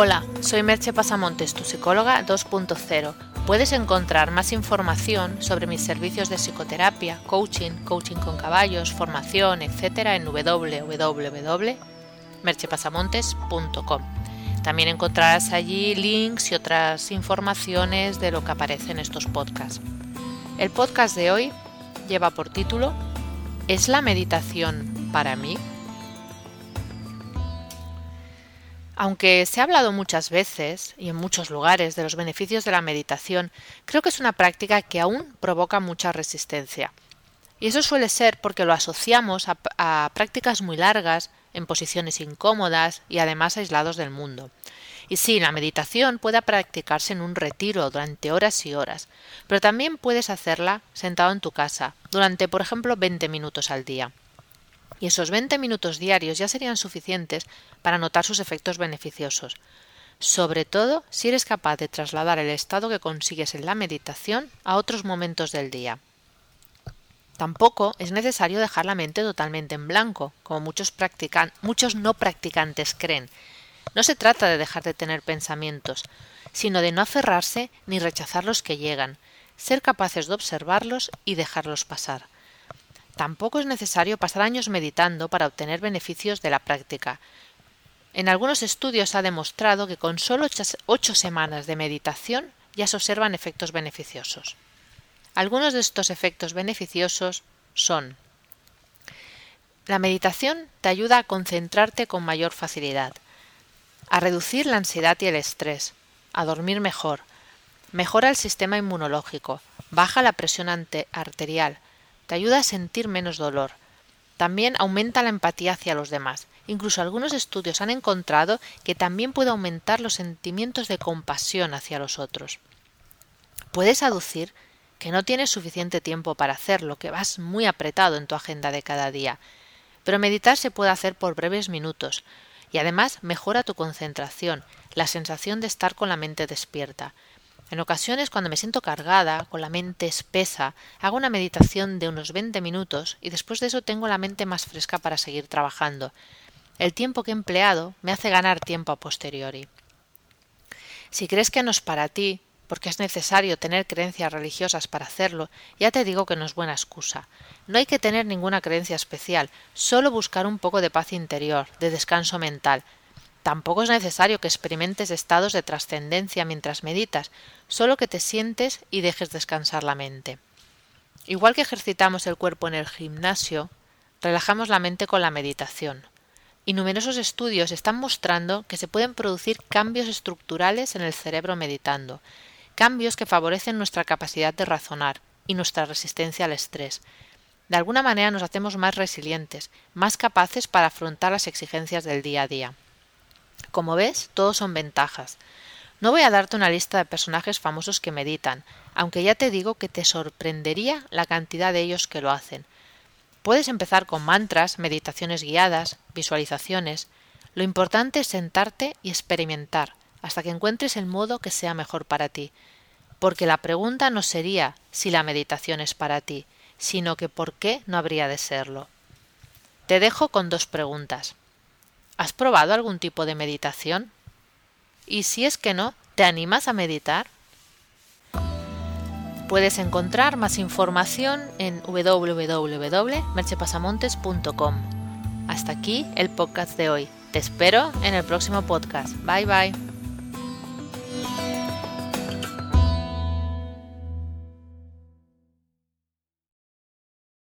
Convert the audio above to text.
Hola, soy Merche Pasamontes, tu psicóloga 2.0. Puedes encontrar más información sobre mis servicios de psicoterapia, coaching, coaching con caballos, formación, etc. en www.merchepasamontes.com. También encontrarás allí links y otras informaciones de lo que aparece en estos podcasts. El podcast de hoy lleva por título ¿Es la meditación para mí? Aunque se ha hablado muchas veces y en muchos lugares de los beneficios de la meditación, creo que es una práctica que aún provoca mucha resistencia. Y eso suele ser porque lo asociamos a, prácticas muy largas, en posiciones incómodas y además aislados del mundo. Y sí, la meditación puede practicarse en un retiro durante horas y horas, pero también puedes hacerla sentado en tu casa, durante, por ejemplo, 20 minutos al día y esos 20 minutos diarios ya serían suficientes para notar sus efectos beneficiosos, sobre todo si eres capaz de trasladar el estado que consigues en la meditación a otros momentos del día. Tampoco es necesario dejar la mente totalmente en blanco, como muchos, practican muchos no practicantes creen. No se trata de dejar de tener pensamientos, sino de no aferrarse ni rechazar los que llegan, ser capaces de observarlos y dejarlos pasar. Tampoco es necesario pasar años meditando para obtener beneficios de la práctica. En algunos estudios ha demostrado que con solo ocho semanas de meditación ya se observan efectos beneficiosos. Algunos de estos efectos beneficiosos son la meditación te ayuda a concentrarte con mayor facilidad, a reducir la ansiedad y el estrés, a dormir mejor, mejora el sistema inmunológico, baja la presión arterial, te ayuda a sentir menos dolor. También aumenta la empatía hacia los demás. Incluso algunos estudios han encontrado que también puede aumentar los sentimientos de compasión hacia los otros. Puedes aducir que no tienes suficiente tiempo para hacerlo, que vas muy apretado en tu agenda de cada día. Pero meditar se puede hacer por breves minutos, y además mejora tu concentración, la sensación de estar con la mente despierta. En ocasiones, cuando me siento cargada, con la mente espesa, hago una meditación de unos 20 minutos y después de eso tengo la mente más fresca para seguir trabajando. El tiempo que he empleado me hace ganar tiempo a posteriori. Si crees que no es para ti, porque es necesario tener creencias religiosas para hacerlo, ya te digo que no es buena excusa. No hay que tener ninguna creencia especial, solo buscar un poco de paz interior, de descanso mental, Tampoco es necesario que experimentes estados de trascendencia mientras meditas, solo que te sientes y dejes descansar la mente. Igual que ejercitamos el cuerpo en el gimnasio, relajamos la mente con la meditación. Y numerosos estudios están mostrando que se pueden producir cambios estructurales en el cerebro meditando, cambios que favorecen nuestra capacidad de razonar y nuestra resistencia al estrés. De alguna manera nos hacemos más resilientes, más capaces para afrontar las exigencias del día a día. Como ves, todos son ventajas. No voy a darte una lista de personajes famosos que meditan, aunque ya te digo que te sorprendería la cantidad de ellos que lo hacen. Puedes empezar con mantras, meditaciones guiadas, visualizaciones. Lo importante es sentarte y experimentar hasta que encuentres el modo que sea mejor para ti. Porque la pregunta no sería si la meditación es para ti, sino que por qué no habría de serlo. Te dejo con dos preguntas. ¿Has probado algún tipo de meditación? Y si es que no, ¿te animas a meditar? Puedes encontrar más información en www.merchepasamontes.com. Hasta aquí el podcast de hoy. Te espero en el próximo podcast. Bye bye.